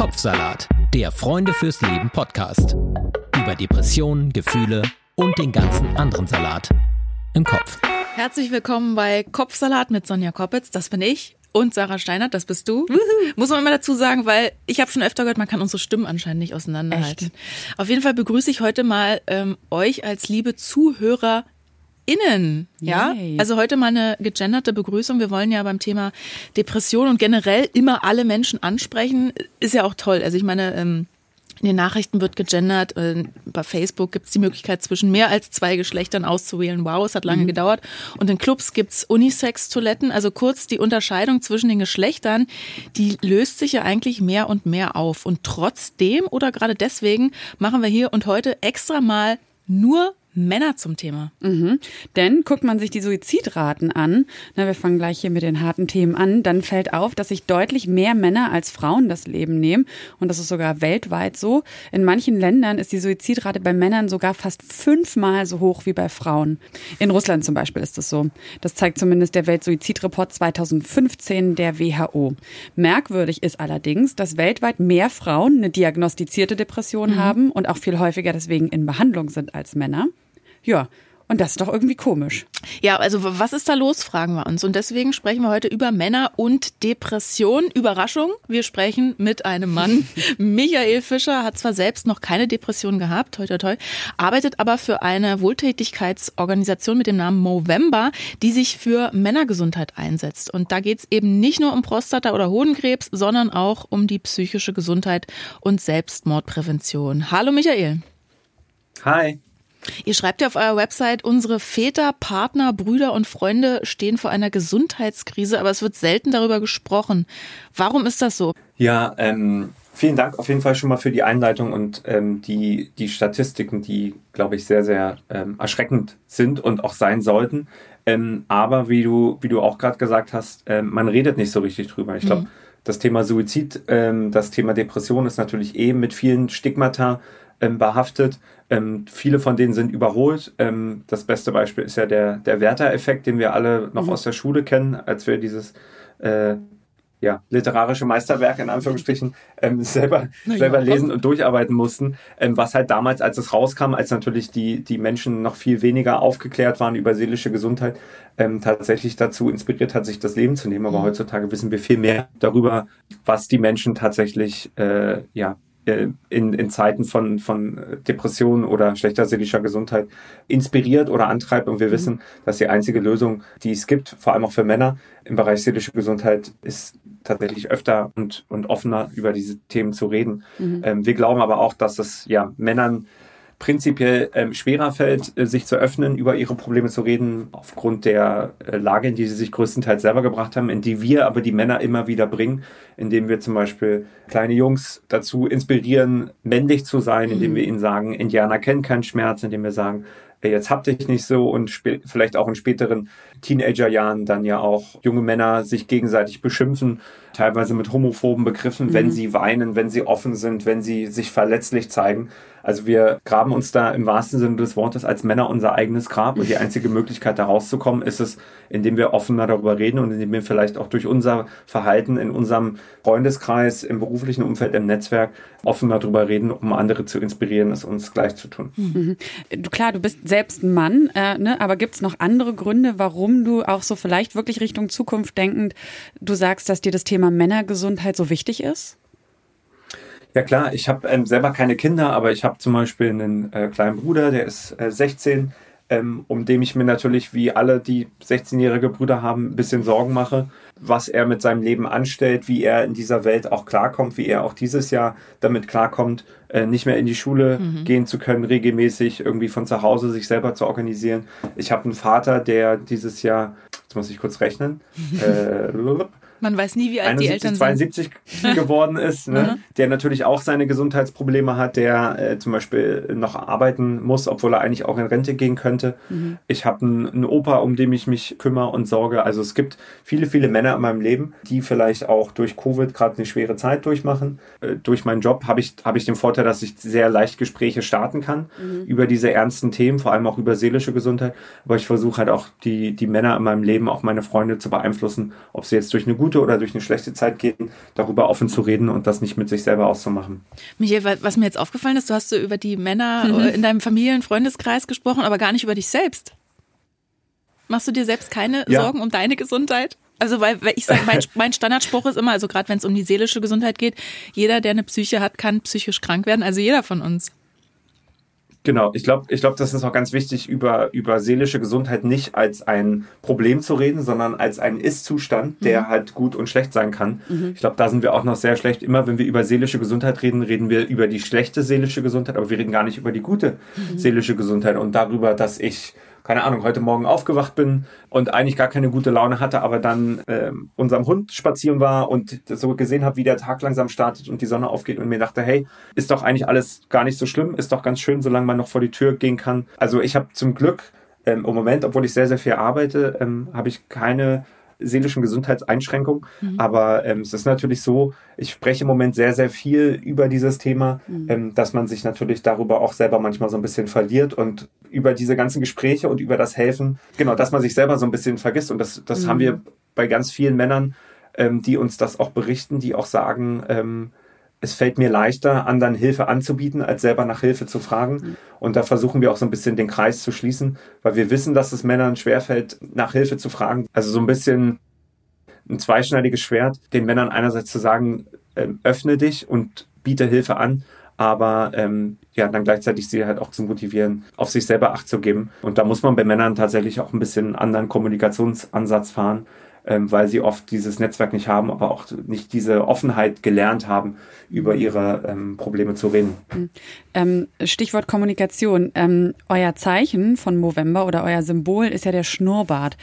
Kopfsalat, der Freunde fürs Leben Podcast. Über Depressionen, Gefühle und den ganzen anderen Salat im Kopf. Herzlich willkommen bei Kopfsalat mit Sonja Koppitz, das bin ich. Und Sarah Steinert, das bist du. Muss man immer dazu sagen, weil ich habe schon öfter gehört, man kann unsere Stimmen anscheinend nicht auseinanderhalten. Echt? Auf jeden Fall begrüße ich heute mal ähm, euch als liebe Zuhörer innen. Ja, Yay. also heute mal eine gegenderte Begrüßung. Wir wollen ja beim Thema Depression und generell immer alle Menschen ansprechen. Ist ja auch toll. Also ich meine, ähm, in den Nachrichten wird gegendert. Äh, bei Facebook gibt es die Möglichkeit, zwischen mehr als zwei Geschlechtern auszuwählen. Wow, es hat lange mhm. gedauert. Und in Clubs gibt's Unisex-Toiletten. Also kurz die Unterscheidung zwischen den Geschlechtern, die löst sich ja eigentlich mehr und mehr auf. Und trotzdem oder gerade deswegen machen wir hier und heute extra mal nur Männer zum Thema. Mhm. Denn guckt man sich die Suizidraten an, na, wir fangen gleich hier mit den harten Themen an, dann fällt auf, dass sich deutlich mehr Männer als Frauen das Leben nehmen. Und das ist sogar weltweit so. In manchen Ländern ist die Suizidrate bei Männern sogar fast fünfmal so hoch wie bei Frauen. In Russland zum Beispiel ist das so. Das zeigt zumindest der Weltsuizidreport 2015 der WHO. Merkwürdig ist allerdings, dass weltweit mehr Frauen eine diagnostizierte Depression mhm. haben und auch viel häufiger deswegen in Behandlung sind als Männer. Ja, und das ist doch irgendwie komisch. Ja, also was ist da los, fragen wir uns. Und deswegen sprechen wir heute über Männer und Depression. Überraschung, wir sprechen mit einem Mann. Michael Fischer hat zwar selbst noch keine Depression gehabt, toi toi toi, arbeitet aber für eine Wohltätigkeitsorganisation mit dem Namen Movember, die sich für Männergesundheit einsetzt. Und da geht's eben nicht nur um Prostata- oder Hodenkrebs, sondern auch um die psychische Gesundheit und Selbstmordprävention. Hallo Michael. Hi. Ihr schreibt ja auf eurer Website, unsere Väter, Partner, Brüder und Freunde stehen vor einer Gesundheitskrise, aber es wird selten darüber gesprochen. Warum ist das so? Ja, ähm, vielen Dank auf jeden Fall schon mal für die Einleitung und ähm, die, die Statistiken, die, glaube ich, sehr, sehr ähm, erschreckend sind und auch sein sollten. Ähm, aber wie du, wie du auch gerade gesagt hast, ähm, man redet nicht so richtig drüber. Ich glaube, mhm. das Thema Suizid, ähm, das Thema Depression ist natürlich eben mit vielen Stigmata ähm, behaftet. Ähm, viele von denen sind überholt. Ähm, das beste Beispiel ist ja der, der Werther-Effekt, den wir alle noch mhm. aus der Schule kennen, als wir dieses äh, ja, literarische Meisterwerk in Anführungsstrichen ähm, selber, ja, selber lesen und durcharbeiten mussten, ähm, was halt damals, als es rauskam, als natürlich die, die Menschen noch viel weniger aufgeklärt waren über seelische Gesundheit, ähm, tatsächlich dazu inspiriert hat, sich das Leben zu nehmen. Aber mhm. heutzutage wissen wir viel mehr darüber, was die Menschen tatsächlich äh, ja, in, in Zeiten von, von Depressionen oder schlechter seelischer Gesundheit inspiriert oder antreibt. Und wir mhm. wissen, dass die einzige Lösung, die es gibt, vor allem auch für Männer im Bereich seelische Gesundheit, ist tatsächlich öfter und, und offener über diese Themen zu reden. Mhm. Ähm, wir glauben aber auch, dass es ja Männern prinzipiell ähm, schwerer fällt, äh, sich zu öffnen, über ihre Probleme zu reden, aufgrund der äh, Lage, in die sie sich größtenteils selber gebracht haben, in die wir aber die Männer immer wieder bringen, indem wir zum Beispiel kleine Jungs dazu inspirieren, männlich zu sein, indem mhm. wir ihnen sagen, Indianer kennen keinen Schmerz, indem wir sagen, jetzt habt dich nicht so und vielleicht auch in späteren Teenagerjahren dann ja auch junge Männer sich gegenseitig beschimpfen, teilweise mit homophoben Begriffen, mhm. wenn sie weinen, wenn sie offen sind, wenn sie sich verletzlich zeigen. Also wir graben uns da im wahrsten Sinne des Wortes als Männer unser eigenes Grab und die einzige Möglichkeit da rauszukommen ist es, indem wir offener darüber reden und indem wir vielleicht auch durch unser Verhalten in unserem Freundeskreis, im beruflichen Umfeld, im Netzwerk offener darüber reden, um andere zu inspirieren, es uns gleich zu tun. Mhm. Klar, du bist selbst ein Mann, äh, ne? aber gibt es noch andere Gründe, warum du auch so vielleicht wirklich Richtung Zukunft denkend, du sagst, dass dir das Thema Männergesundheit so wichtig ist? Ja klar, ich habe ähm, selber keine Kinder, aber ich habe zum Beispiel einen äh, kleinen Bruder, der ist äh, 16, ähm, um dem ich mir natürlich, wie alle, die 16-jährige Brüder haben, ein bisschen Sorgen mache, was er mit seinem Leben anstellt, wie er in dieser Welt auch klarkommt, wie er auch dieses Jahr damit klarkommt, äh, nicht mehr in die Schule mhm. gehen zu können, regelmäßig irgendwie von zu Hause sich selber zu organisieren. Ich habe einen Vater, der dieses Jahr, jetzt muss ich kurz rechnen, äh, man weiß nie, wie alt 71, die Eltern 72 sind. geworden ist, ne? Mhm. der natürlich auch seine Gesundheitsprobleme hat, der äh, zum Beispiel noch arbeiten muss, obwohl er eigentlich auch in Rente gehen könnte. Mhm. Ich habe einen, einen Opa, um den ich mich kümmere und sorge. Also es gibt viele, viele Männer in meinem Leben, die vielleicht auch durch Covid gerade eine schwere Zeit durchmachen. Äh, durch meinen Job habe ich, hab ich den Vorteil, dass ich sehr leicht Gespräche starten kann mhm. über diese ernsten Themen, vor allem auch über seelische Gesundheit. Aber ich versuche halt auch die, die Männer in meinem Leben, auch meine Freunde zu beeinflussen, ob sie jetzt durch eine gute gute oder durch eine schlechte Zeit gehen, darüber offen zu reden und das nicht mit sich selber auszumachen. Michael, was mir jetzt aufgefallen ist, du hast so über die Männer mhm. in deinem Familien-, Freundeskreis gesprochen, aber gar nicht über dich selbst. Machst du dir selbst keine ja. Sorgen um deine Gesundheit? Also weil, weil ich sage, mein, mein Standardspruch ist immer, also gerade wenn es um die seelische Gesundheit geht, jeder, der eine Psyche hat, kann psychisch krank werden, also jeder von uns. Genau, ich glaube, ich glaube, das ist auch ganz wichtig, über, über seelische Gesundheit nicht als ein Problem zu reden, sondern als einen Ist-Zustand, der mhm. halt gut und schlecht sein kann. Mhm. Ich glaube, da sind wir auch noch sehr schlecht. Immer wenn wir über seelische Gesundheit reden, reden wir über die schlechte seelische Gesundheit, aber wir reden gar nicht über die gute mhm. seelische Gesundheit und darüber, dass ich keine Ahnung, heute Morgen aufgewacht bin und eigentlich gar keine gute Laune hatte, aber dann äh, unserem Hund spazieren war und so gesehen habe, wie der Tag langsam startet und die Sonne aufgeht und mir dachte, hey, ist doch eigentlich alles gar nicht so schlimm, ist doch ganz schön, solange man noch vor die Tür gehen kann. Also ich habe zum Glück ähm, im Moment, obwohl ich sehr, sehr viel arbeite, ähm, habe ich keine seelischen Gesundheitseinschränkungen. Mhm. Aber ähm, es ist natürlich so, ich spreche im Moment sehr, sehr viel über dieses Thema, mhm. ähm, dass man sich natürlich darüber auch selber manchmal so ein bisschen verliert und über diese ganzen Gespräche und über das Helfen, genau, dass man sich selber so ein bisschen vergisst. Und das, das mhm. haben wir bei ganz vielen Männern, ähm, die uns das auch berichten, die auch sagen, ähm, es fällt mir leichter, anderen Hilfe anzubieten, als selber nach Hilfe zu fragen. Mhm. Und da versuchen wir auch so ein bisschen den Kreis zu schließen, weil wir wissen, dass es Männern schwerfällt, nach Hilfe zu fragen. Also so ein bisschen ein zweischneidiges Schwert, den Männern einerseits zu sagen, äh, öffne dich und biete Hilfe an, aber ähm, ja, dann gleichzeitig sie halt auch zu motivieren, auf sich selber Acht zu geben. Und da muss man bei Männern tatsächlich auch ein bisschen einen anderen Kommunikationsansatz fahren, ähm, weil sie oft dieses Netzwerk nicht haben, aber auch nicht diese Offenheit gelernt haben, über ihre ähm, Probleme zu reden. Hm. Ähm, Stichwort Kommunikation. Ähm, euer Zeichen von Movember oder euer Symbol ist ja der Schnurrbart.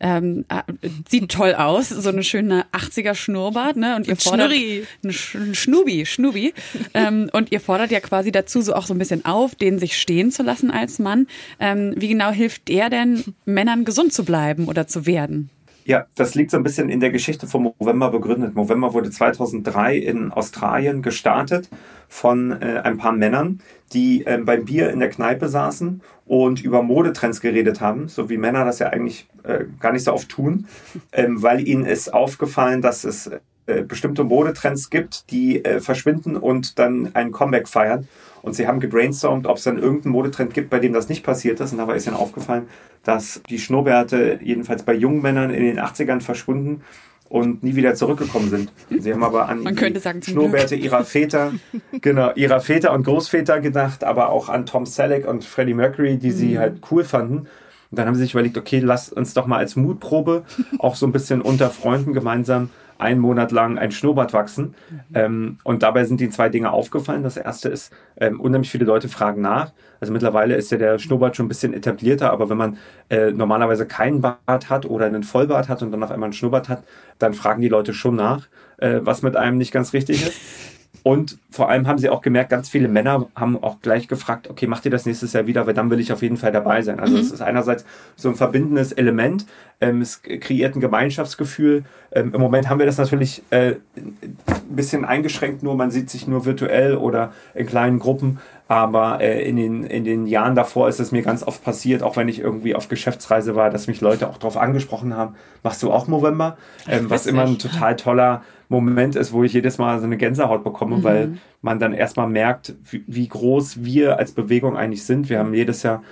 Ähm, äh, sieht toll aus, so eine schöne 80er Schnurrbart, ne? Und ihr fordert Schnurri. ein Schnubi, Schnubi. ähm, und ihr fordert ja quasi dazu so auch so ein bisschen auf, den sich stehen zu lassen als Mann. Ähm, wie genau hilft der denn Männern gesund zu bleiben oder zu werden? Ja, das liegt so ein bisschen in der Geschichte von Movember begründet. Movember wurde 2003 in Australien gestartet von äh, ein paar Männern, die äh, beim Bier in der Kneipe saßen und über Modetrends geredet haben, so wie Männer das ja eigentlich äh, gar nicht so oft tun, ähm, weil ihnen ist aufgefallen, dass es äh, bestimmte Modetrends gibt, die äh, verschwinden und dann ein Comeback feiern. Und sie haben gebrainstormt, ob es dann irgendeinen Modetrend gibt, bei dem das nicht passiert ist. Und dabei ist ihnen aufgefallen, dass die Schnurrbärte jedenfalls bei jungen Männern in den 80ern verschwunden und nie wieder zurückgekommen sind. Sie haben aber an die sagen, Schnurrbärte ihrer Väter, genau, ihrer Väter und Großväter gedacht, aber auch an Tom Selleck und Freddie Mercury, die sie mhm. halt cool fanden. Und dann haben sie sich überlegt, okay, lass uns doch mal als Mutprobe auch so ein bisschen unter Freunden gemeinsam einen Monat lang ein Schnurrbart wachsen. Mhm. Ähm, und dabei sind die zwei Dinge aufgefallen. Das erste ist, ähm, unheimlich viele Leute fragen nach. Also mittlerweile ist ja der Schnurrbart schon ein bisschen etablierter, aber wenn man äh, normalerweise keinen Bart hat oder einen Vollbart hat und dann auf einmal einen Schnurrbart hat, dann fragen die Leute schon nach, äh, was mit einem nicht ganz richtig ist. Und vor allem haben sie auch gemerkt, ganz viele Männer haben auch gleich gefragt, okay, macht ihr das nächstes Jahr wieder, weil dann will ich auf jeden Fall dabei sein. Also mhm. es ist einerseits so ein verbindendes Element, ähm, es kreiert ein Gemeinschaftsgefühl. Ähm, Im Moment haben wir das natürlich äh, ein bisschen eingeschränkt, nur man sieht sich nur virtuell oder in kleinen Gruppen. Aber äh, in, den, in den Jahren davor ist es mir ganz oft passiert, auch wenn ich irgendwie auf Geschäftsreise war, dass mich Leute auch darauf angesprochen haben, machst du auch November? Ähm, was immer ein total toller Moment ist, wo ich jedes Mal so eine Gänsehaut bekomme, mhm. weil man dann erstmal merkt, wie, wie groß wir als Bewegung eigentlich sind. Wir haben jedes Jahr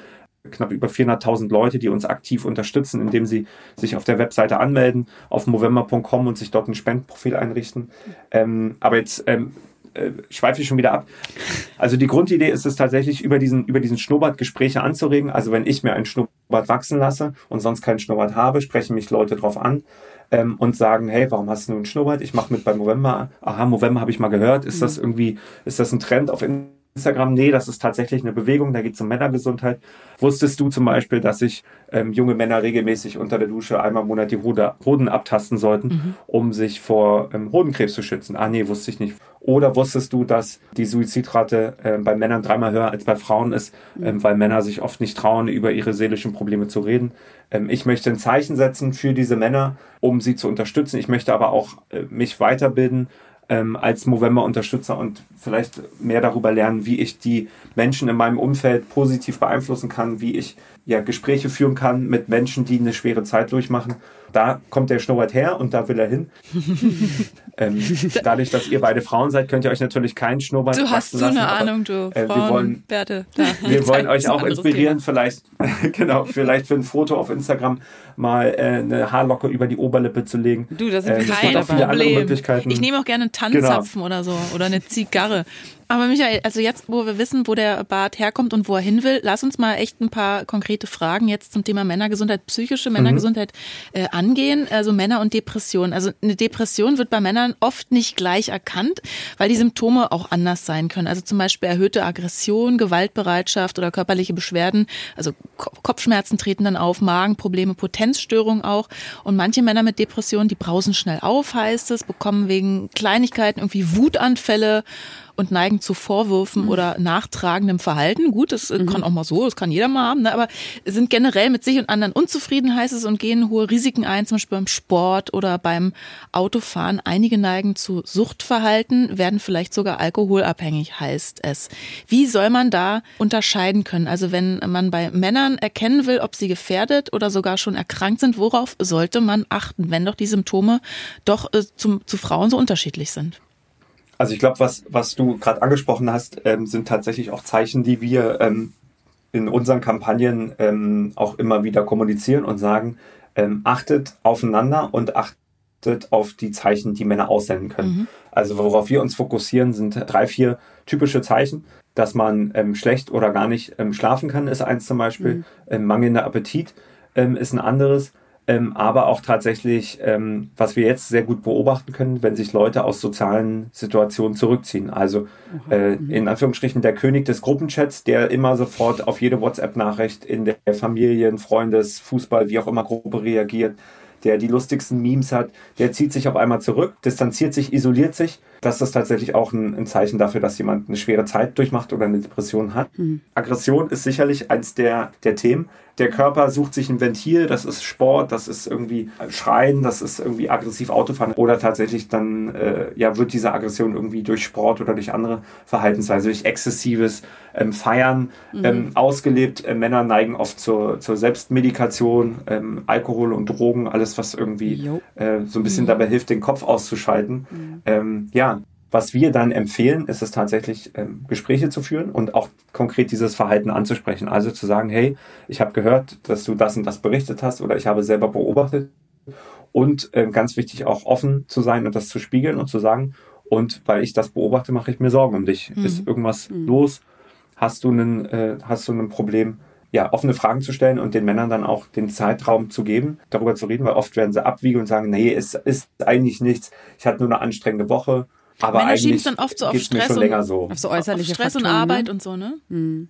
knapp über 400.000 Leute, die uns aktiv unterstützen, indem sie sich auf der Webseite anmelden, auf movember.com und sich dort ein Spendenprofil einrichten. Ähm, aber jetzt ähm, äh, schweife ich schon wieder ab. Also die Grundidee ist es tatsächlich, über diesen, über diesen Schnurrbart Gespräche anzuregen. Also wenn ich mir einen Schnurrbart wachsen lasse und sonst keinen Schnurrbart habe, sprechen mich Leute drauf an ähm, und sagen, hey, warum hast du einen Schnurrbart? Ich mache mit bei Movember. Aha, Movember habe ich mal gehört. Ist mhm. das irgendwie, ist das ein Trend auf Instagram? Nee, das ist tatsächlich eine Bewegung, da geht es um Männergesundheit. Wusstest du zum Beispiel, dass sich ähm, junge Männer regelmäßig unter der Dusche einmal im Monat die Hoden abtasten sollten, mhm. um sich vor ähm, Hodenkrebs zu schützen? Ah, nee, wusste ich nicht. Oder wusstest du, dass die Suizidrate äh, bei Männern dreimal höher als bei Frauen ist, ähm, weil Männer sich oft nicht trauen, über ihre seelischen Probleme zu reden? Ähm, ich möchte ein Zeichen setzen für diese Männer, um sie zu unterstützen. Ich möchte aber auch äh, mich weiterbilden ähm, als Movember-Unterstützer und vielleicht mehr darüber lernen, wie ich die Menschen in meinem Umfeld positiv beeinflussen kann, wie ich ja Gespräche führen kann mit Menschen, die eine schwere Zeit durchmachen Da kommt der Schnurrbart her und da will er hin. ähm, dadurch, dass ihr beide Frauen seid, könnt ihr euch natürlich keinen Schnurrbart Du hast so lassen, eine aber, Ahnung, du. Äh, wir wollen, Bärte, wir wollen euch auch inspirieren, Thema. vielleicht, genau, vielleicht für ein Foto auf Instagram mal äh, eine Haarlocke über die Oberlippe zu legen. Du, das ist äh, kein Problem. Ich nehme auch gerne einen Tanzzapfen genau. oder so oder eine Zigarre. Aber Michael, also jetzt, wo wir wissen, wo der Bart herkommt und wo er hin will, lass uns mal echt ein paar konkrete Fragen jetzt zum Thema Männergesundheit, psychische Männergesundheit mhm. äh, angehen. Also Männer und Depression. Also eine Depression wird bei Männern oft nicht gleich erkannt, weil die Symptome auch anders sein können. Also zum Beispiel erhöhte Aggression, Gewaltbereitschaft oder körperliche Beschwerden. Also Kopfschmerzen treten dann auf, Magenprobleme, Potenzstörungen auch. Und manche Männer mit Depression, die brausen schnell auf, heißt es, bekommen wegen Kleinigkeiten irgendwie Wutanfälle und neigen zu Vorwürfen mhm. oder nachtragendem Verhalten. Gut, das mhm. kann auch mal so, das kann jeder mal haben, ne? aber sind generell mit sich und anderen unzufrieden, heißt es, und gehen hohe Risiken ein, zum Beispiel beim Sport oder beim Autofahren. Einige neigen zu Suchtverhalten, werden vielleicht sogar alkoholabhängig, heißt es. Wie soll man da unterscheiden können? Also wenn man bei Männern erkennen will, ob sie gefährdet oder sogar schon erkrankt sind, worauf sollte man achten, wenn doch die Symptome doch äh, zum, zu Frauen so unterschiedlich sind? Also ich glaube, was, was du gerade angesprochen hast, ähm, sind tatsächlich auch Zeichen, die wir ähm, in unseren Kampagnen ähm, auch immer wieder kommunizieren und sagen, ähm, achtet aufeinander und achtet auf die Zeichen, die Männer aussenden können. Mhm. Also worauf wir uns fokussieren, sind drei, vier typische Zeichen. Dass man ähm, schlecht oder gar nicht ähm, schlafen kann, ist eins zum Beispiel. Mhm. mangelnder Appetit ist ein anderes ähm, aber auch tatsächlich, ähm, was wir jetzt sehr gut beobachten können, wenn sich Leute aus sozialen Situationen zurückziehen. Also äh, mhm. in Anführungsstrichen der König des Gruppenchats, der immer sofort auf jede WhatsApp-Nachricht in der Familien, Freundes, Fußball, wie auch immer Gruppe reagiert, der die lustigsten Memes hat, der zieht sich auf einmal zurück, distanziert sich, isoliert sich. Das ist tatsächlich auch ein, ein Zeichen dafür, dass jemand eine schwere Zeit durchmacht oder eine Depression hat. Mhm. Aggression ist sicherlich eins der, der Themen der Körper sucht sich ein Ventil, das ist Sport, das ist irgendwie Schreien, das ist irgendwie aggressiv Autofahren oder tatsächlich dann äh, ja wird diese Aggression irgendwie durch Sport oder durch andere Verhaltensweise, durch exzessives ähm, Feiern mhm. ähm, ausgelebt. Äh, Männer neigen oft zur, zur Selbstmedikation, ähm, Alkohol und Drogen, alles was irgendwie äh, so ein bisschen mhm. dabei hilft, den Kopf auszuschalten. Mhm. Ähm, ja, was wir dann empfehlen, ist es tatsächlich, ähm, Gespräche zu führen und auch konkret dieses Verhalten anzusprechen. Also zu sagen, hey, ich habe gehört, dass du das und das berichtet hast oder ich habe selber beobachtet. Und ähm, ganz wichtig, auch offen zu sein und das zu spiegeln und zu sagen, und weil ich das beobachte, mache ich mir Sorgen um dich. Mhm. Ist irgendwas mhm. los? Hast du einen, äh, hast du ein Problem? ja, offene Fragen zu stellen und den Männern dann auch den Zeitraum zu geben, darüber zu reden, weil oft werden sie abwiegen und sagen, nee, es ist eigentlich nichts, ich hatte nur eine anstrengende Woche aber Männer schieben es dann oft so auf Stress, und, so. auf so äußerliche auf Stress Faktoren, und Arbeit ne? und so, ne? Hm.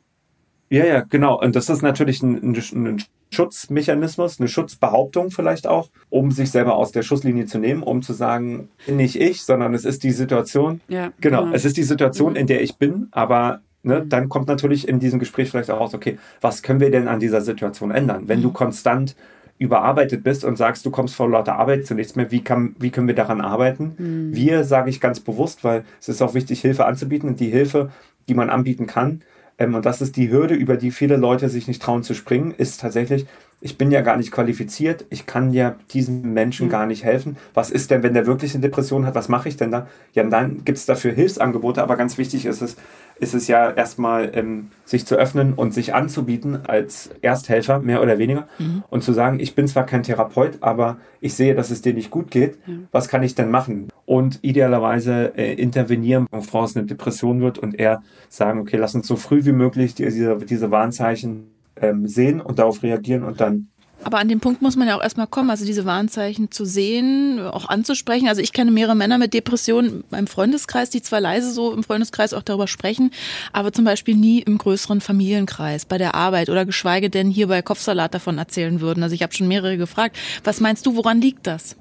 Ja, ja, genau. Und das ist natürlich ein, ein, Schutzmechanismus, eine Schutzbehauptung vielleicht auch, um sich selber aus der Schusslinie zu nehmen, um zu sagen, nicht ich, sondern es ist die Situation. Ja, genau, genau. es ist die Situation, mhm. in der ich bin, aber ne, mhm. dann kommt natürlich in diesem Gespräch vielleicht auch raus, okay, was können wir denn an dieser Situation ändern? Wenn mhm. du konstant überarbeitet bist und sagst, du kommst vor lauter Arbeit zu nichts mehr, wie, kann, wie können wir daran arbeiten? Mhm. Wir, sage ich ganz bewusst, weil es ist auch wichtig, Hilfe anzubieten und die Hilfe, die man anbieten kann, ähm, und das ist die Hürde, über die viele Leute sich nicht trauen zu springen, ist tatsächlich, ich bin ja gar nicht qualifiziert, ich kann ja diesem Menschen mhm. gar nicht helfen. Was ist denn, wenn der wirklich eine Depression hat, was mache ich denn da? Ja, dann gibt es dafür Hilfsangebote, aber ganz wichtig ist es, ist es ja erstmal, ähm, sich zu öffnen und sich anzubieten als Ersthelfer, mehr oder weniger, mhm. und zu sagen, ich bin zwar kein Therapeut, aber ich sehe, dass es dir nicht gut geht. Ja. Was kann ich denn machen? Und idealerweise äh, intervenieren, wenn Frau aus eine Depression wird und eher sagen, okay, lass uns so früh wie möglich diese, diese Warnzeichen ähm, sehen und darauf reagieren und dann aber an dem Punkt muss man ja auch erstmal kommen, also diese Warnzeichen zu sehen, auch anzusprechen. Also ich kenne mehrere Männer mit Depressionen beim Freundeskreis, die zwar leise so im Freundeskreis auch darüber sprechen, aber zum Beispiel nie im größeren Familienkreis, bei der Arbeit oder geschweige denn hier bei Kopfsalat davon erzählen würden. Also ich habe schon mehrere gefragt. Was meinst du, woran liegt das?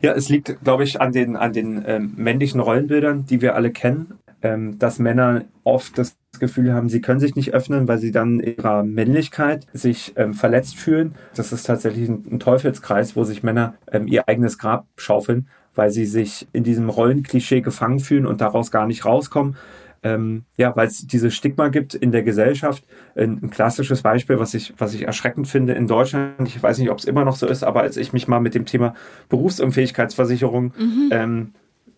Ja, es liegt, glaube ich, an den, an den ähm, männlichen Rollenbildern, die wir alle kennen ähm, dass Männer oft das Gefühl haben, sie können sich nicht öffnen, weil sie dann ihrer Männlichkeit sich ähm, verletzt fühlen. Das ist tatsächlich ein, ein Teufelskreis, wo sich Männer ähm, ihr eigenes Grab schaufeln, weil sie sich in diesem Rollenklischee gefangen fühlen und daraus gar nicht rauskommen. ähm, ja, weil es dieses Stigma gibt in der Gesellschaft. Ein, ein, klassisches Beispiel, was ich, was ich erschreckend finde in Deutschland, ich weiß nicht, ob es immer noch so ist, aber als ich mich mal mit dem Thema Berufsunfähigkeitsversicherung mhm. ähm,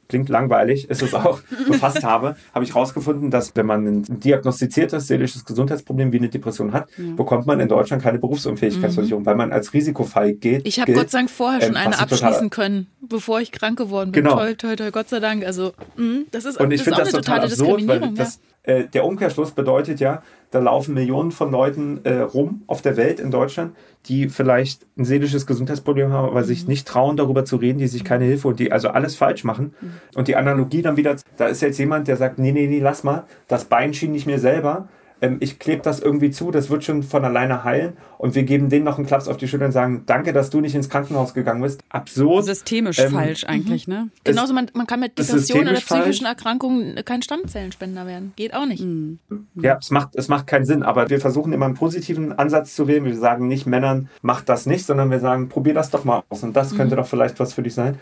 klingt langweilig, ist es auch, befasst habe, habe ich herausgefunden, dass wenn man ein diagnostiziertes seelisches Gesundheitsproblem wie eine Depression hat, ja. bekommt man in Deutschland keine Berufsunfähigkeitsversicherung, mhm. weil man als Risikofall geht. Ich habe Gott sei Dank vorher schon ähm, eine abschließen können, bevor ich krank geworden bin. Genau. Toll, toll, toll, Gott sei Dank. Also, mh, das ist, Und ich das, das total absurd, weil das, äh, der Umkehrschluss bedeutet ja, da laufen Millionen von Leuten äh, rum auf der Welt in Deutschland, die vielleicht ein seelisches Gesundheitsproblem haben, aber mhm. sich nicht trauen, darüber zu reden, die sich keine Hilfe und die also alles falsch machen. Mhm. Und die Analogie dann wieder, da ist jetzt jemand, der sagt, nee, nee, nee, lass mal, das Bein schien nicht mir selber, ähm, ich klebe das irgendwie zu, das wird schon von alleine heilen und wir geben denen noch einen Klaps auf die Schulter und sagen, danke, dass du nicht ins Krankenhaus gegangen bist. Absurd. Systemisch ähm, falsch eigentlich, mhm. ne? Genauso, man, man kann mit Depressionen oder psychischen Erkrankungen kein Stammzellenspender werden. Geht auch nicht. Mhm. Ja, es macht, es macht keinen Sinn, aber wir versuchen immer einen positiven Ansatz zu wählen. Wir sagen nicht Männern, macht das nicht, sondern wir sagen, probier das doch mal aus und das könnte mhm. doch vielleicht was für dich sein.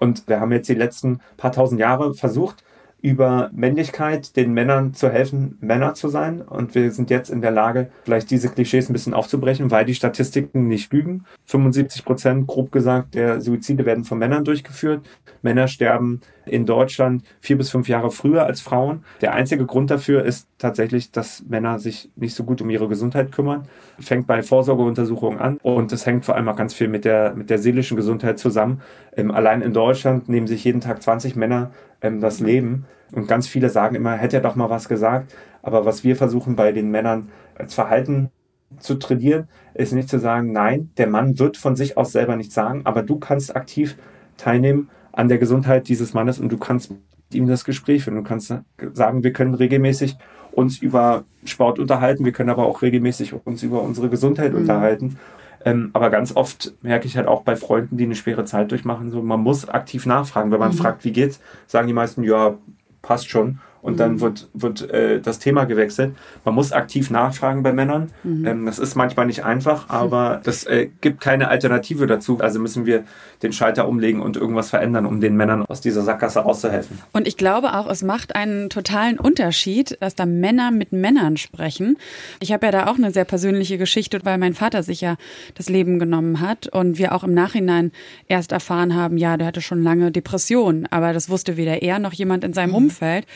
Und wir haben jetzt die letzten paar tausend Jahre versucht, über Männlichkeit den Männern zu helfen, Männer zu sein. Und wir sind jetzt in der Lage, vielleicht diese Klischees ein bisschen aufzubrechen, weil die Statistiken nicht lügen. 75 Prozent, grob gesagt, der Suizide werden von Männern durchgeführt. Männer sterben in Deutschland vier bis fünf Jahre früher als Frauen. Der einzige Grund dafür ist tatsächlich, dass Männer sich nicht so gut um ihre Gesundheit kümmern. Fängt bei Vorsorgeuntersuchungen an und es hängt vor allem auch ganz viel mit der, mit der seelischen Gesundheit zusammen. Ähm, allein in Deutschland nehmen sich jeden Tag 20 Männer ähm, das Leben. Und ganz viele sagen immer, hätte er doch mal was gesagt. Aber was wir versuchen bei den Männern als Verhalten zu trainieren, ist nicht zu sagen, nein, der Mann wird von sich aus selber nichts sagen, aber du kannst aktiv teilnehmen an der Gesundheit dieses Mannes und du kannst mit ihm das Gespräch führen. Du kannst sagen, wir können regelmäßig uns über Sport unterhalten, wir können aber auch regelmäßig uns über unsere Gesundheit mhm. unterhalten. Ähm, aber ganz oft merke ich halt auch bei Freunden, die eine schwere Zeit durchmachen, so man muss aktiv nachfragen. Wenn man mhm. fragt, wie geht's, sagen die meisten, ja, passt schon und dann mhm. wird, wird äh, das Thema gewechselt. Man muss aktiv nachfragen bei Männern. Mhm. Ähm, das ist manchmal nicht einfach, aber das äh, gibt keine Alternative dazu. Also müssen wir den Schalter umlegen und irgendwas verändern, um den Männern aus dieser Sackgasse rauszuhelfen. Und ich glaube auch, es macht einen totalen Unterschied, dass da Männer mit Männern sprechen. Ich habe ja da auch eine sehr persönliche Geschichte, weil mein Vater sich ja das Leben genommen hat und wir auch im Nachhinein erst erfahren haben, ja, der hatte schon lange Depressionen, aber das wusste weder er noch jemand in seinem mhm. Umfeld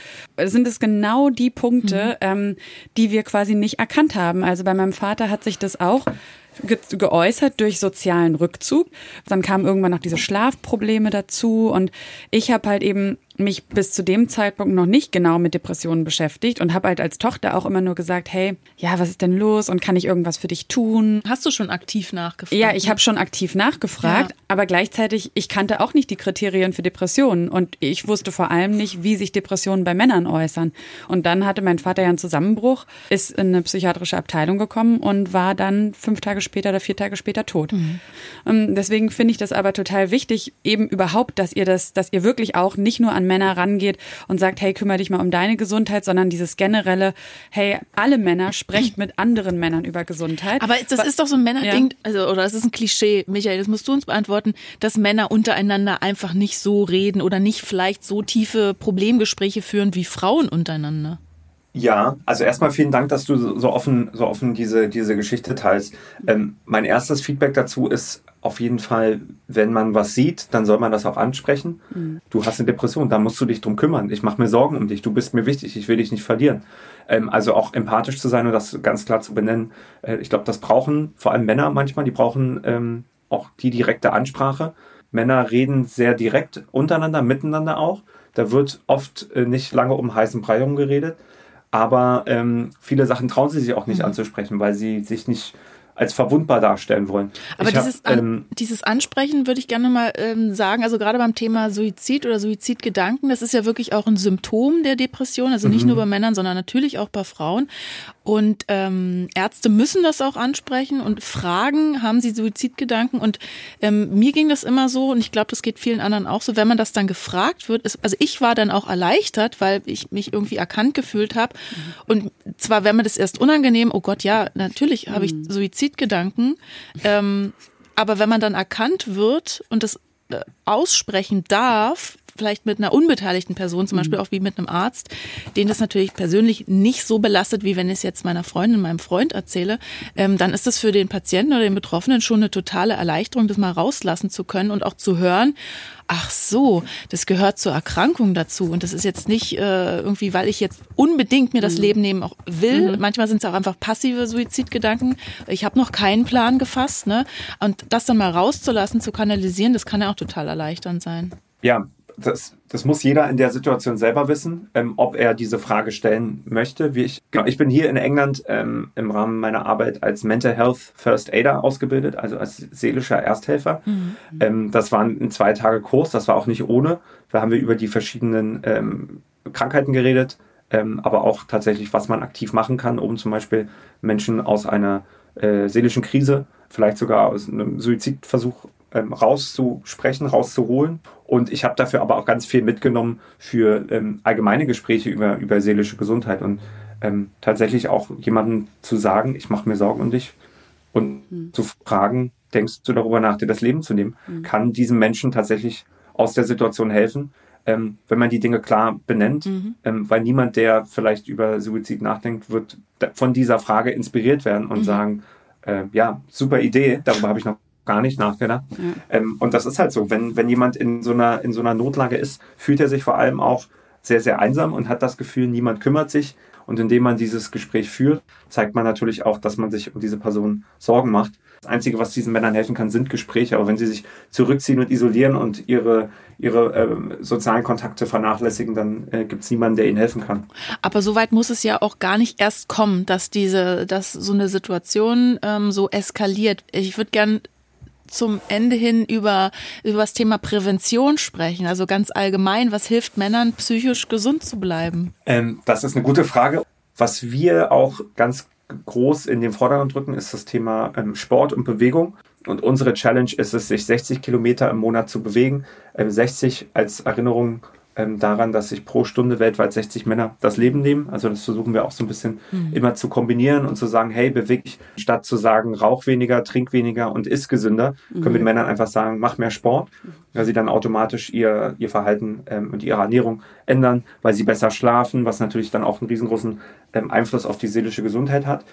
sind es genau die Punkte, mhm. ähm, die wir quasi nicht erkannt haben. Also bei meinem Vater hat sich das auch ge geäußert durch sozialen Rückzug. Dann kamen irgendwann noch diese Schlafprobleme dazu und ich habe halt eben mich bis zu dem Zeitpunkt noch nicht genau mit Depressionen beschäftigt und habe halt als Tochter auch immer nur gesagt, hey, ja, was ist denn los und kann ich irgendwas für dich tun? Hast du schon aktiv nachgefragt? Ja, ich habe schon aktiv nachgefragt, ja. aber gleichzeitig, ich kannte auch nicht die Kriterien für Depressionen und ich wusste vor allem nicht, wie sich Depressionen bei Männern äußern. Und dann hatte mein Vater ja einen Zusammenbruch, ist in eine psychiatrische Abteilung gekommen und war dann fünf Tage später oder vier Tage später tot. Mhm. Ähm, deswegen finde ich das aber total wichtig, eben überhaupt, dass ihr das, dass ihr wirklich auch nicht nur an Männer rangeht und sagt, hey, kümmere dich mal um deine Gesundheit, sondern dieses generelle, hey, alle Männer sprecht mit anderen Männern über Gesundheit. Aber das ist doch so ein Männerding, ja. also oder es ist ein Klischee, Michael, das musst du uns beantworten, dass Männer untereinander einfach nicht so reden oder nicht vielleicht so tiefe Problemgespräche führen wie Frauen untereinander. Ja, also erstmal vielen Dank, dass du so offen, so offen diese, diese Geschichte teilst. Ähm, mein erstes Feedback dazu ist auf jeden Fall, wenn man was sieht, dann soll man das auch ansprechen. Mhm. Du hast eine Depression, da musst du dich drum kümmern. Ich mache mir Sorgen um dich, du bist mir wichtig, ich will dich nicht verlieren. Ähm, also auch empathisch zu sein und das ganz klar zu benennen. Äh, ich glaube, das brauchen vor allem Männer manchmal, die brauchen ähm, auch die direkte Ansprache. Männer reden sehr direkt untereinander, miteinander auch. Da wird oft äh, nicht lange um heißen Brei geredet. Aber ähm, viele Sachen trauen sie sich auch nicht mhm. anzusprechen, weil sie sich nicht als verwundbar darstellen wollen. Aber dieses, hab, ähm, dieses Ansprechen würde ich gerne mal ähm, sagen, also gerade beim Thema Suizid oder Suizidgedanken, das ist ja wirklich auch ein Symptom der Depression, also nicht mhm. nur bei Männern, sondern natürlich auch bei Frauen. Und ähm, Ärzte müssen das auch ansprechen und fragen, haben sie Suizidgedanken? Und ähm, mir ging das immer so, und ich glaube, das geht vielen anderen auch so, wenn man das dann gefragt wird, ist, also ich war dann auch erleichtert, weil ich mich irgendwie erkannt gefühlt habe. Mhm. Und zwar, wenn man das erst unangenehm, oh Gott, ja, natürlich habe ich mhm. Suizidgedanken. Ähm, aber wenn man dann erkannt wird und das äh, aussprechen darf, vielleicht mit einer unbeteiligten Person, zum Beispiel auch wie mit einem Arzt, den das natürlich persönlich nicht so belastet, wie wenn ich es jetzt meiner Freundin, meinem Freund erzähle, ähm, dann ist das für den Patienten oder den Betroffenen schon eine totale Erleichterung, das mal rauslassen zu können und auch zu hören, ach so, das gehört zur Erkrankung dazu. Und das ist jetzt nicht äh, irgendwie, weil ich jetzt unbedingt mir das mhm. Leben nehmen auch will. Mhm. Manchmal sind es auch einfach passive Suizidgedanken. Ich habe noch keinen Plan gefasst. Ne? Und das dann mal rauszulassen, zu kanalisieren, das kann ja auch total erleichternd sein. Ja, das, das muss jeder in der Situation selber wissen, ähm, ob er diese Frage stellen möchte. Wie ich, genau, ich bin hier in England ähm, im Rahmen meiner Arbeit als Mental Health First Aider ausgebildet, also als seelischer Ersthelfer. Mhm. Ähm, das war ein zwei Tage Kurs, das war auch nicht ohne. Da haben wir über die verschiedenen ähm, Krankheiten geredet, ähm, aber auch tatsächlich, was man aktiv machen kann, um zum Beispiel Menschen aus einer äh, seelischen Krise, vielleicht sogar aus einem Suizidversuch ähm, rauszusprechen, rauszuholen. Und ich habe dafür aber auch ganz viel mitgenommen für ähm, allgemeine Gespräche über, über seelische Gesundheit und ähm, tatsächlich auch jemandem zu sagen, ich mache mir Sorgen um dich und mhm. zu fragen, denkst du darüber nach, dir das Leben zu nehmen, mhm. kann diesem Menschen tatsächlich aus der Situation helfen, ähm, wenn man die Dinge klar benennt, mhm. ähm, weil niemand, der vielleicht über Suizid nachdenkt, wird von dieser Frage inspiriert werden und mhm. sagen, äh, ja, super Idee, darüber habe ich noch gar nicht nachgedacht. Ja. Ähm, und das ist halt so, wenn, wenn jemand in so, einer, in so einer Notlage ist, fühlt er sich vor allem auch sehr, sehr einsam und hat das Gefühl, niemand kümmert sich. Und indem man dieses Gespräch führt, zeigt man natürlich auch, dass man sich um diese Person Sorgen macht. Das Einzige, was diesen Männern helfen kann, sind Gespräche. Aber wenn sie sich zurückziehen und isolieren und ihre, ihre äh, sozialen Kontakte vernachlässigen, dann äh, gibt es niemanden, der ihnen helfen kann. Aber so weit muss es ja auch gar nicht erst kommen, dass diese, dass so eine Situation ähm, so eskaliert. Ich würde gern zum Ende hin über, über das Thema Prävention sprechen? Also ganz allgemein, was hilft Männern, psychisch gesund zu bleiben? Ähm, das ist eine gute Frage. Was wir auch ganz groß in den Vordergrund drücken, ist das Thema ähm, Sport und Bewegung. Und unsere Challenge ist es, sich 60 Kilometer im Monat zu bewegen. Ähm, 60 als Erinnerung ähm, daran, dass sich pro Stunde weltweit 60 Männer das Leben nehmen. Also das versuchen wir auch so ein bisschen mhm. immer zu kombinieren und zu sagen, hey, beweg dich, statt zu sagen, rauch weniger, trink weniger und iss gesünder, mhm. können wir den Männern einfach sagen, mach mehr Sport, weil sie dann automatisch ihr, ihr Verhalten ähm, und ihre Ernährung ändern, weil sie besser schlafen, was natürlich dann auch einen riesengroßen ähm, Einfluss auf die seelische Gesundheit hat.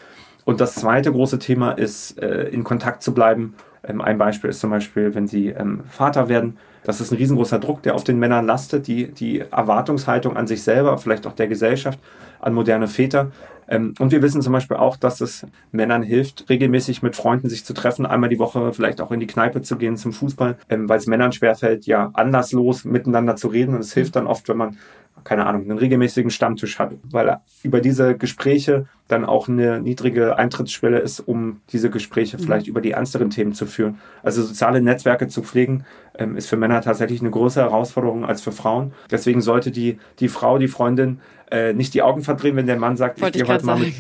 Und das zweite große Thema ist, äh, in Kontakt zu bleiben. Ähm, ein Beispiel ist zum Beispiel, wenn Sie ähm, Vater werden, das ist ein riesengroßer Druck, der auf den Männern lastet, die, die Erwartungshaltung an sich selber, vielleicht auch der Gesellschaft, an moderne Väter. Ähm, und wir wissen zum Beispiel auch, dass es Männern hilft, regelmäßig mit Freunden sich zu treffen, einmal die Woche vielleicht auch in die Kneipe zu gehen zum Fußball, ähm, weil es Männern schwerfällt, ja anlasslos miteinander zu reden. Und es hilft dann oft, wenn man keine Ahnung, einen regelmäßigen Stammtisch hat, weil über diese Gespräche dann auch eine niedrige Eintrittsschwelle ist, um diese Gespräche mhm. vielleicht über die ernsteren Themen zu führen. Also soziale Netzwerke zu pflegen, ähm, ist für Männer tatsächlich eine große Herausforderung als für Frauen. Deswegen sollte die, die Frau, die Freundin äh, nicht die Augen verdrehen, wenn der Mann sagt, Wollte ich gehe heute mal mit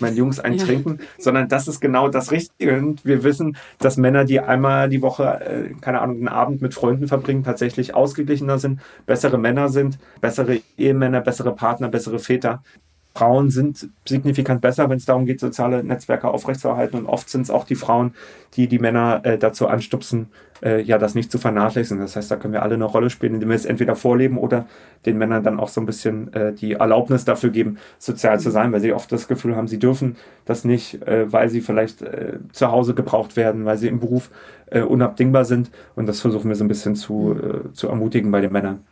meinen Jungs eintrinken, ja. sondern das ist genau das Richtige. Und wir wissen, dass Männer, die einmal die Woche, äh, keine Ahnung, einen Abend mit Freunden verbringen, tatsächlich ausgeglichener sind, bessere Männer sind, bessere Ehemänner, bessere Partner, bessere Väter. Frauen sind signifikant besser, wenn es darum geht, soziale Netzwerke aufrechtzuerhalten. Und oft sind es auch die Frauen, die die Männer äh, dazu anstupsen, äh, ja, das nicht zu vernachlässigen. Das heißt, da können wir alle eine Rolle spielen, indem wir es entweder vorleben oder den Männern dann auch so ein bisschen äh, die Erlaubnis dafür geben, sozial zu sein, weil sie oft das Gefühl haben, sie dürfen das nicht, äh, weil sie vielleicht äh, zu Hause gebraucht werden, weil sie im Beruf äh, unabdingbar sind. Und das versuchen wir so ein bisschen zu, zu ermutigen bei den Männern.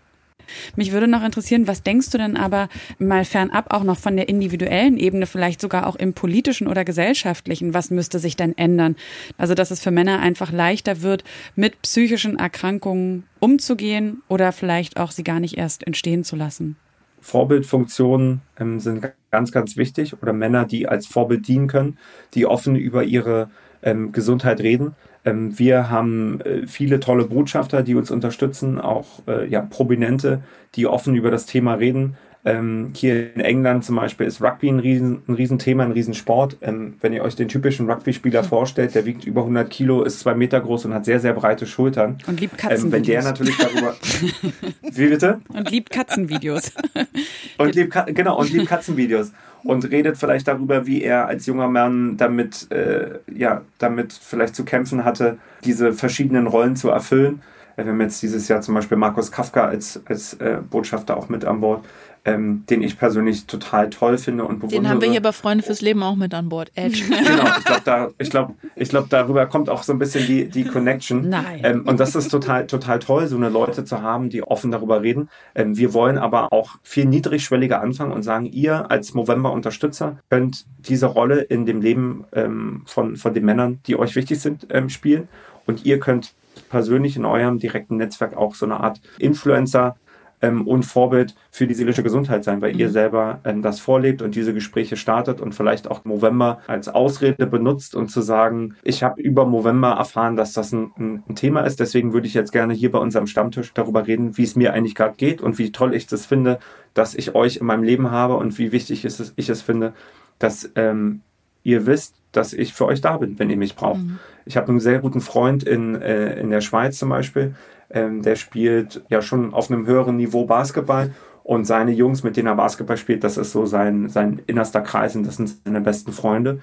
Mich würde noch interessieren, was denkst du denn aber mal fernab auch noch von der individuellen Ebene, vielleicht sogar auch im politischen oder gesellschaftlichen, was müsste sich denn ändern? Also, dass es für Männer einfach leichter wird, mit psychischen Erkrankungen umzugehen oder vielleicht auch sie gar nicht erst entstehen zu lassen? Vorbildfunktionen ähm, sind ganz, ganz wichtig oder Männer, die als Vorbild dienen können, die offen über ihre ähm, Gesundheit reden. Ähm, wir haben äh, viele tolle Botschafter, die uns unterstützen, auch äh, ja, Prominente, die offen über das Thema reden. Ähm, hier in England zum Beispiel ist Rugby ein, Riesen, ein Riesenthema, ein Riesensport. Ähm, wenn ihr euch den typischen Rugby-Spieler vorstellt, der wiegt über 100 Kilo, ist zwei Meter groß und hat sehr, sehr breite Schultern. Und liebt Katzenvideos. Ähm, wenn der natürlich darüber... Wie bitte? Und liebt Katzenvideos. und liebt, genau, und liebt Katzenvideos und redet vielleicht darüber, wie er als junger Mann damit, äh, ja, damit vielleicht zu kämpfen hatte, diese verschiedenen Rollen zu erfüllen. wir haben jetzt dieses Jahr zum Beispiel Markus Kafka als, als äh, Botschafter auch mit an Bord ähm, den ich persönlich total toll finde und bewundere. Den haben wir hier bei Freunde fürs Leben auch mit an Bord. Edge. genau, ich glaube, da, ich glaub, ich glaub, darüber kommt auch so ein bisschen die, die Connection. Nein. Ähm, und das ist total, total toll, so eine Leute zu haben, die offen darüber reden. Ähm, wir wollen aber auch viel niedrigschwelliger anfangen und sagen, ihr als Movember-Unterstützer könnt diese Rolle in dem Leben ähm, von, von den Männern, die euch wichtig sind, ähm, spielen. Und ihr könnt persönlich in eurem direkten Netzwerk auch so eine Art Influencer ähm, und Vorbild für die seelische Gesundheit sein, weil mhm. ihr selber ähm, das vorlebt und diese Gespräche startet und vielleicht auch November als Ausrede benutzt und zu sagen, ich habe über November erfahren, dass das ein, ein, ein, Thema ist. Deswegen würde ich jetzt gerne hier bei unserem Stammtisch darüber reden, wie es mir eigentlich gerade geht und wie toll ich das finde, dass ich euch in meinem Leben habe und wie wichtig ist es, ich es finde, dass ähm, ihr wisst, dass ich für euch da bin, wenn ihr mich braucht. Mhm. Ich habe einen sehr guten Freund in, äh, in der Schweiz zum Beispiel, ähm, der spielt ja schon auf einem höheren Niveau Basketball und seine Jungs, mit denen er Basketball spielt, das ist so sein, sein innerster Kreis und das sind seine besten Freunde.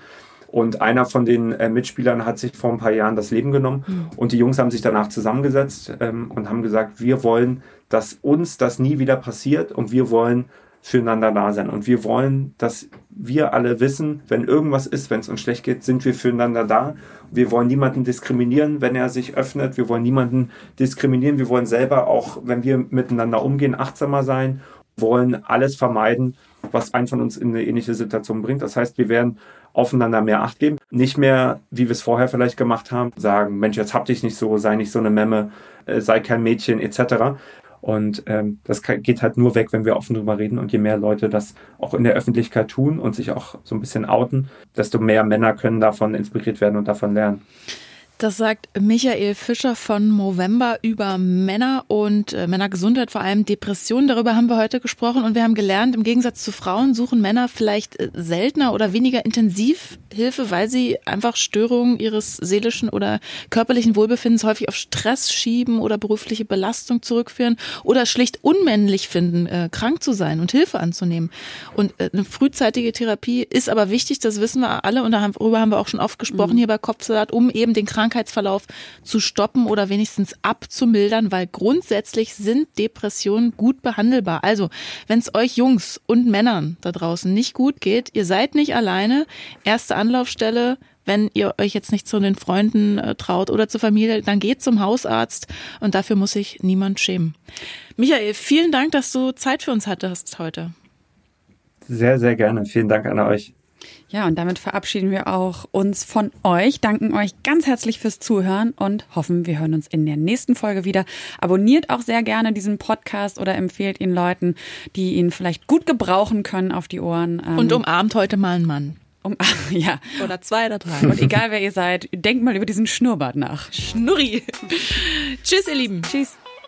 Und einer von den äh, Mitspielern hat sich vor ein paar Jahren das Leben genommen. Mhm. Und die Jungs haben sich danach zusammengesetzt ähm, und haben gesagt, wir wollen, dass uns das nie wieder passiert und wir wollen füreinander da sein. Und wir wollen, dass wir alle wissen, wenn irgendwas ist, wenn es uns schlecht geht, sind wir füreinander da. Wir wollen niemanden diskriminieren, wenn er sich öffnet. Wir wollen niemanden diskriminieren. Wir wollen selber auch, wenn wir miteinander umgehen, achtsamer sein, wollen alles vermeiden, was einen von uns in eine ähnliche Situation bringt. Das heißt, wir werden aufeinander mehr Acht geben. Nicht mehr, wie wir es vorher vielleicht gemacht haben, sagen, Mensch, jetzt hab dich nicht so, sei nicht so eine Memme, äh, sei kein Mädchen etc., und ähm, das geht halt nur weg, wenn wir offen drüber reden. Und je mehr Leute das auch in der Öffentlichkeit tun und sich auch so ein bisschen outen, desto mehr Männer können davon inspiriert werden und davon lernen. Das sagt Michael Fischer von Movember über Männer und äh, Männergesundheit, vor allem Depressionen. Darüber haben wir heute gesprochen und wir haben gelernt, im Gegensatz zu Frauen suchen Männer vielleicht äh, seltener oder weniger intensiv Hilfe, weil sie einfach Störungen ihres seelischen oder körperlichen Wohlbefindens häufig auf Stress schieben oder berufliche Belastung zurückführen oder schlicht unmännlich finden, äh, krank zu sein und Hilfe anzunehmen. Und eine frühzeitige Therapie ist aber wichtig, das wissen wir alle und darüber haben wir auch schon oft gesprochen mhm. hier bei Kopfsalat, um eben den Kranken Krankheitsverlauf zu stoppen oder wenigstens abzumildern, weil grundsätzlich sind Depressionen gut behandelbar. Also, wenn es euch Jungs und Männern da draußen nicht gut geht, ihr seid nicht alleine. Erste Anlaufstelle, wenn ihr euch jetzt nicht zu den Freunden äh, traut oder zur Familie, dann geht zum Hausarzt und dafür muss sich niemand schämen. Michael, vielen Dank, dass du Zeit für uns hattest heute. Sehr, sehr gerne. Vielen Dank an euch. Ja, und damit verabschieden wir auch uns von euch, danken euch ganz herzlich fürs Zuhören und hoffen, wir hören uns in der nächsten Folge wieder. Abonniert auch sehr gerne diesen Podcast oder empfehlt ihn Leuten, die ihn vielleicht gut gebrauchen können auf die Ohren. Ähm, und umarmt heute mal einen Mann. Um, ja. Oder zwei oder drei. Und egal wer ihr seid, denkt mal über diesen Schnurrbart nach. Schnurri. Tschüss, ihr Lieben. Tschüss.